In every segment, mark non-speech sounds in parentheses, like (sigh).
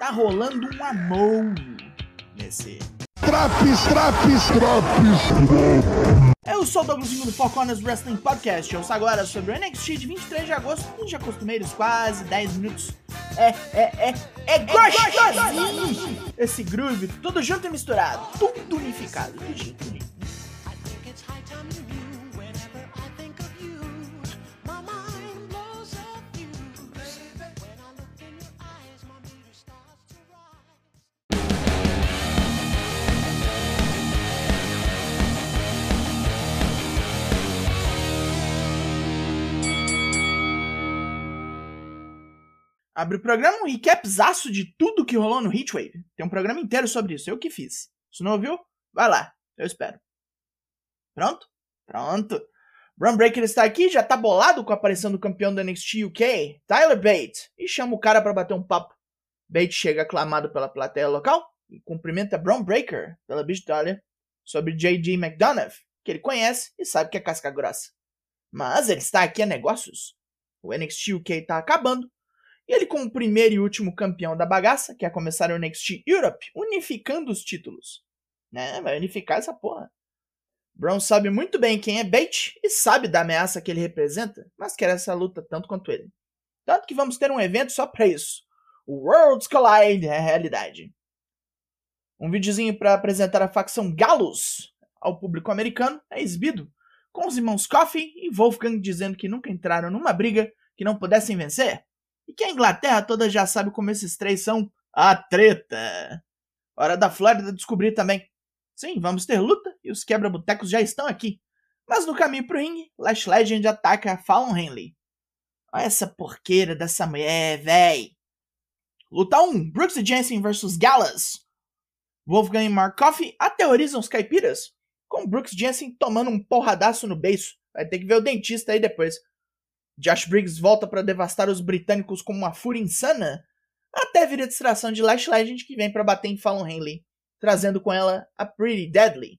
tá rolando um amor nesse. Traps, traps, traps. Eu sou o Douglasinho do Four Corners Wrestling Podcast. Eu ouço agora sobre o NXT de 23 de agosto, nos já costumeiros quase 10 minutos. É, é, é, é gostosinho! Esse groove, tudo junto e misturado, tudo unificado, tudo junto, Abre o programa um recapzaço de tudo que rolou no Heatwave. Tem um programa inteiro sobre isso, eu que fiz. Se não ouviu, vai lá, eu espero. Pronto? Pronto. Braun Breaker está aqui, já tá bolado com a aparição do campeão do NXT UK, Tyler Bate, e chama o cara para bater um papo. Bate chega aclamado pela plateia local e cumprimenta Braun Breaker pela vitória sobre J.D. McDonough, que ele conhece e sabe que é casca grossa. Mas ele está aqui a negócios. O NXT UK tá acabando e ele, como primeiro e último campeão da bagaça, quer começar o NXT Europe, unificando os títulos. Né? Vai unificar essa porra. Brown sabe muito bem quem é Bate e sabe da ameaça que ele representa, mas quer essa luta tanto quanto ele. Tanto que vamos ter um evento só para isso. O Worlds Collide é a realidade. Um videozinho para apresentar a facção Galos ao público americano é exibido, com os irmãos Coffee e Wolfgang dizendo que nunca entraram numa briga que não pudessem vencer e que a Inglaterra toda já sabe como esses três são a treta. Hora da Flórida descobrir também. Sim, vamos ter luta e os quebra-botecos já estão aqui. Mas no caminho pro ringue, Lash Legend ataca Fallon Henley. Olha essa porqueira dessa mulher, véi. Luta 1, Brooks e Jensen vs Gallus. Wolfgang e Mark Coffey aterrorizam os caipiras, com Brooks Jensen tomando um porradaço no beiço. Vai ter que ver o dentista aí depois. Josh Briggs volta para devastar os britânicos como uma fúria insana, até vir a distração de Lash Legend que vem para bater em Fallon Henley, trazendo com ela a Pretty Deadly.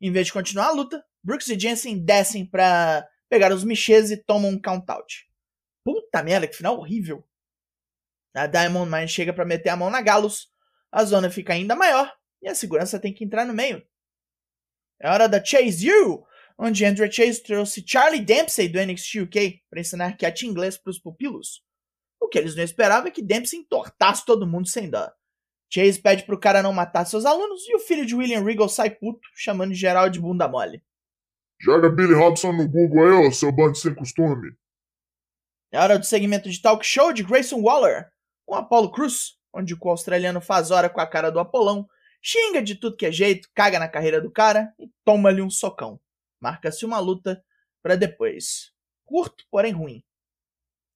Em vez de continuar a luta, Brooks e Jensen descem para pegar os Michês e tomam um count-out. Puta merda, que final horrível. A Diamond Mine chega para meter a mão na Galos, a zona fica ainda maior e a segurança tem que entrar no meio. É hora da Chase You, onde Andrew Chase trouxe Charlie Dempsey do NXT UK para ensinar cat inglês para os pupilos. O que eles não esperavam é que Dempsey entortasse todo mundo sem dó. Chase pede pro cara não matar seus alunos e o filho de William Regal sai puto, chamando geral de bunda mole. Joga Billy Robson no Google aí, ô seu bando sem costume. É hora do segmento de talk show de Grayson Waller, com Apollo Cruz, onde o australiano faz hora com a cara do Apolão, xinga de tudo que é jeito, caga na carreira do cara e toma-lhe um socão. Marca-se uma luta para depois. Curto, porém ruim.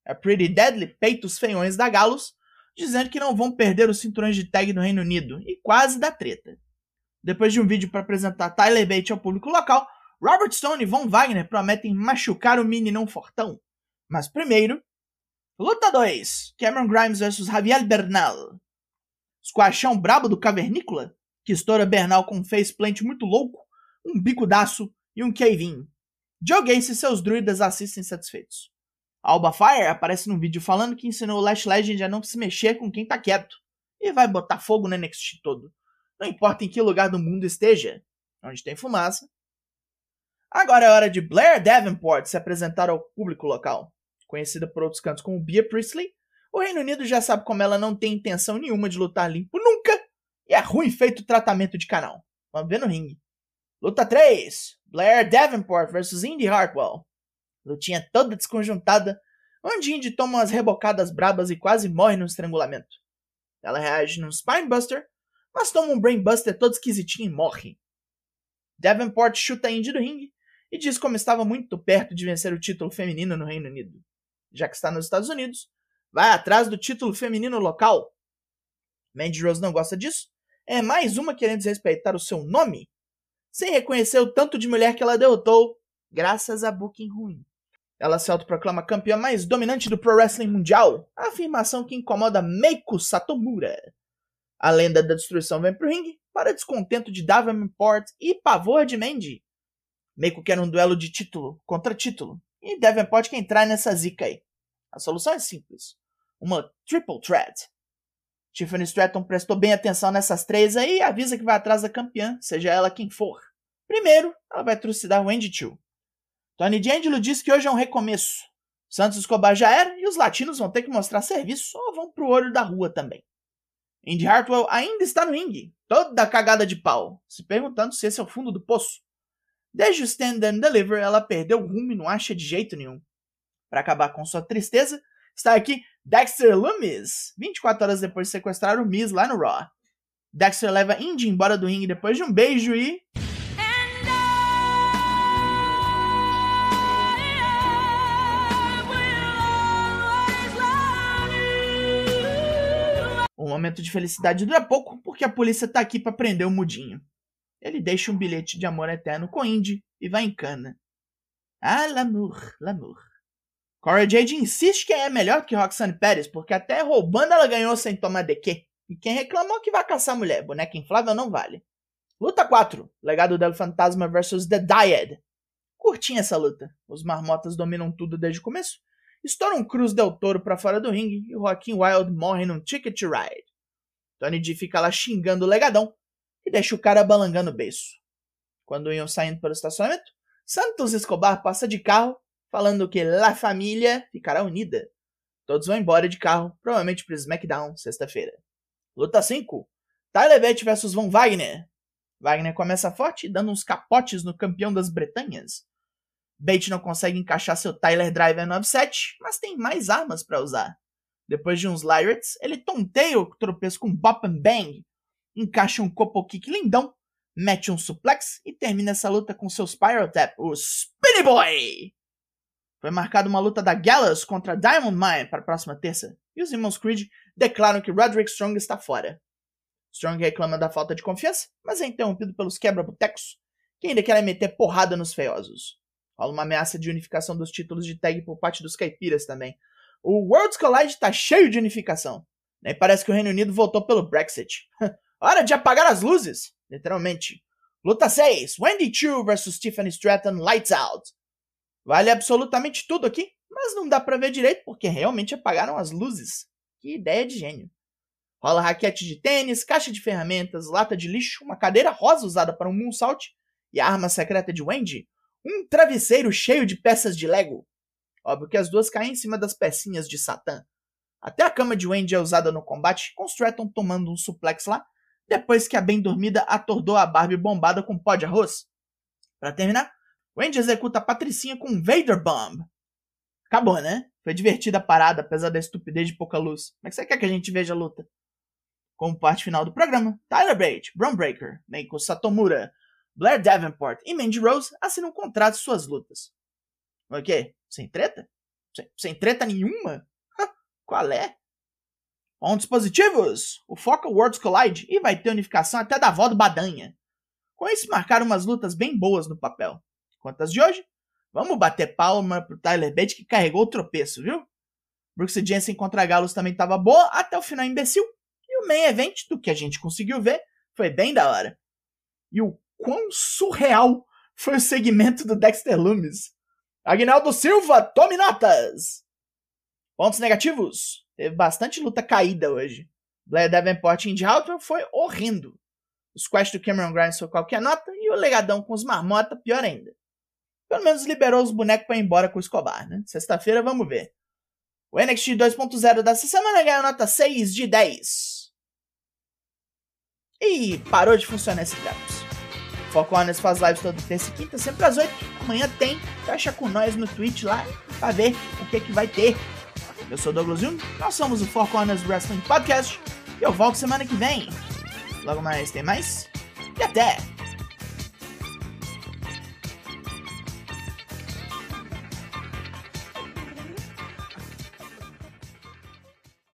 A Pretty Deadly peita os feiões da Galos, dizendo que não vão perder os cinturões de tag no Reino Unido, e quase dá treta. Depois de um vídeo para apresentar Tyler Bate ao público local, Robert Stone e Von Wagner prometem machucar o mini não fortão. Mas primeiro, luta 2: Cameron Grimes vs Javier Bernal. Squashão brabo do Cavernícola, que estoura Bernal com um faceplant muito louco, um bico daço e um Kevin. Joe Gacy e seus druidas assistem satisfeitos. Alba Fire aparece num vídeo falando que ensinou o Lash Legend a não se mexer com quem tá quieto e vai botar fogo no NXT todo. Não importa em que lugar do mundo esteja, onde tem fumaça. Agora é hora de Blair Davenport se apresentar ao público local. Conhecida por outros cantos como Bia Priestley, o Reino Unido já sabe como ela não tem intenção nenhuma de lutar limpo nunca e é ruim feito o tratamento de canal. Vamos ver no ringue. Luta 3: Blair Davenport vs Indy Hartwell. Lutinha toda desconjuntada, onde Indy toma umas rebocadas brabas e quase morre no estrangulamento. Ela reage num Spinebuster, mas toma um Brainbuster todo esquisitinho e morre. Davenport chuta Indy do ringue e diz como estava muito perto de vencer o título feminino no Reino Unido. Já que está nos Estados Unidos, vai atrás do título feminino local. Mandy Rose não gosta disso, é mais uma querendo desrespeitar o seu nome sem reconhecer o tanto de mulher que ela derrotou, graças a booking ruim. Ela se autoproclama campeã mais dominante do Pro Wrestling Mundial, afirmação que incomoda Meiko Satomura. A lenda da destruição vem pro ringue, para descontento de Davenport e pavor de Mandy. Meiko quer um duelo de título contra título, e Davenport quer entrar nessa zica aí. A solução é simples. Uma triple threat. Tiffany Stratton prestou bem atenção nessas três aí e avisa que vai atrás da campeã, seja ela quem for. Primeiro, ela vai trucidar Wendy Chu. Tony D'Angelo diz que hoje é um recomeço. Santos Escobar já era e os latinos vão ter que mostrar serviço ou vão pro olho da rua também. Indy Hartwell ainda está no ringue, toda cagada de pau, se perguntando se esse é o fundo do poço. Desde o Stand and Deliver, ela perdeu o rumo e não acha de jeito nenhum. Para acabar com sua tristeza, está aqui Dexter Loomis, 24 horas depois de sequestrar o Miz lá no Raw. Dexter leva Indy embora do ringue depois de um beijo e. O momento de felicidade dura pouco porque a polícia tá aqui para prender o mudinho. Ele deixa um bilhete de amor eterno com Indy e vai em cana. Ah, l'amour, l'amour. Cora Jade insiste que é melhor que Roxanne Pérez, porque até roubando ela ganhou sem tomar DQ. E quem reclamou que vai caçar mulher, boneca inflável não vale. Luta 4, Legado del Fantasma vs The Dyad. Curtinha essa luta. Os marmotas dominam tudo desde o começo. Estoura um Cruz Del Toro pra fora do ringue e Joaquim Wild morre num Ticket Ride. Tony D fica lá xingando o legadão e deixa o cara balangando o beiço. Quando iam saindo pelo estacionamento, Santos Escobar passa de carro, falando que La Família ficará unida. Todos vão embora de carro, provavelmente para SmackDown, sexta-feira. Luta 5. Tyler Bate vs Von Wagner. Wagner começa forte, dando uns capotes no campeão das Bretanhas. Bate não consegue encaixar seu Tyler Driver 97, mas tem mais armas para usar. Depois de uns Lyrates, ele tonteia o tropeço com Bop and Bang, encaixa um Copo Kick lindão, mete um suplex e termina essa luta com seu Spiral Tap, o Spinny Boy! Foi marcada uma luta da Gallus contra Diamond Mine para a próxima terça, e os irmãos Creed declaram que Roderick Strong está fora. Strong reclama da falta de confiança, mas é interrompido pelos quebra-botecos, que ainda querem meter porrada nos feiosos. Rola uma ameaça de unificação dos títulos de tag por parte dos caipiras também. O Worlds Collide tá cheio de unificação. Nem parece que o Reino Unido voltou pelo Brexit. (laughs) Hora de apagar as luzes! Literalmente. Luta 6. Wendy Chu vs Tiffany Stratton Lights Out. Vale absolutamente tudo aqui, mas não dá pra ver direito porque realmente apagaram as luzes. Que ideia de gênio. Rola raquete de tênis, caixa de ferramentas, lata de lixo, uma cadeira rosa usada para um moonsault e a arma secreta de Wendy, um travesseiro cheio de peças de Lego. Óbvio que as duas caem em cima das pecinhas de Satã. Até a cama de Wendy é usada no combate, com Stratton tomando um suplex lá depois que a bem dormida atordou a Barbie bombada com pó de arroz. Para terminar, Wendy executa a Patricinha com um Vader Bomb. Acabou, né? Foi divertida a parada, apesar da estupidez de pouca luz. Como é você quer que a gente veja a luta? Como parte final do programa, Tyler Bate, Braun Breaker, Meiko Satomura, Blair Davenport e Mandy Rose assinam um contrato de suas lutas. O quê? Sem treta? Sem, sem treta nenhuma? Qual é? Pontos positivos: o Foca Worlds Collide e vai ter unificação até da avó do Badanha. Com isso, marcaram umas lutas bem boas no papel. Quantas de hoje? Vamos bater palma pro Tyler Bate que carregou o tropeço, viu? Brooks Jensen contra Galos também tava boa até o final imbecil. E o main event, do que a gente conseguiu ver, foi bem da hora. E o quão surreal foi o segmento do Dexter Loomis. Agnaldo Silva, tome notas! Pontos negativos. Teve bastante luta caída hoje. Blair Davenport e Indy Hartwell foi horrendo. O squash do Cameron Grimes foi qualquer nota e o legadão com os marmota pior ainda. Pelo menos liberou os bonecos para ir embora com o Escobar, né? Sexta-feira vamos ver. O NXT 2.0 dessa semana ganhou nota 6 de 10. E parou de funcionar esse Traps. Foco Honest faz lives toda terça e quinta, sempre às 8. Amanhã tem. Fecha com nós no Twitch lá pra ver o que, que vai ter. Eu sou Douglas Jung, nós somos o Four Corners Wrestling Podcast e eu volto semana que vem. Logo mais tem mais e até!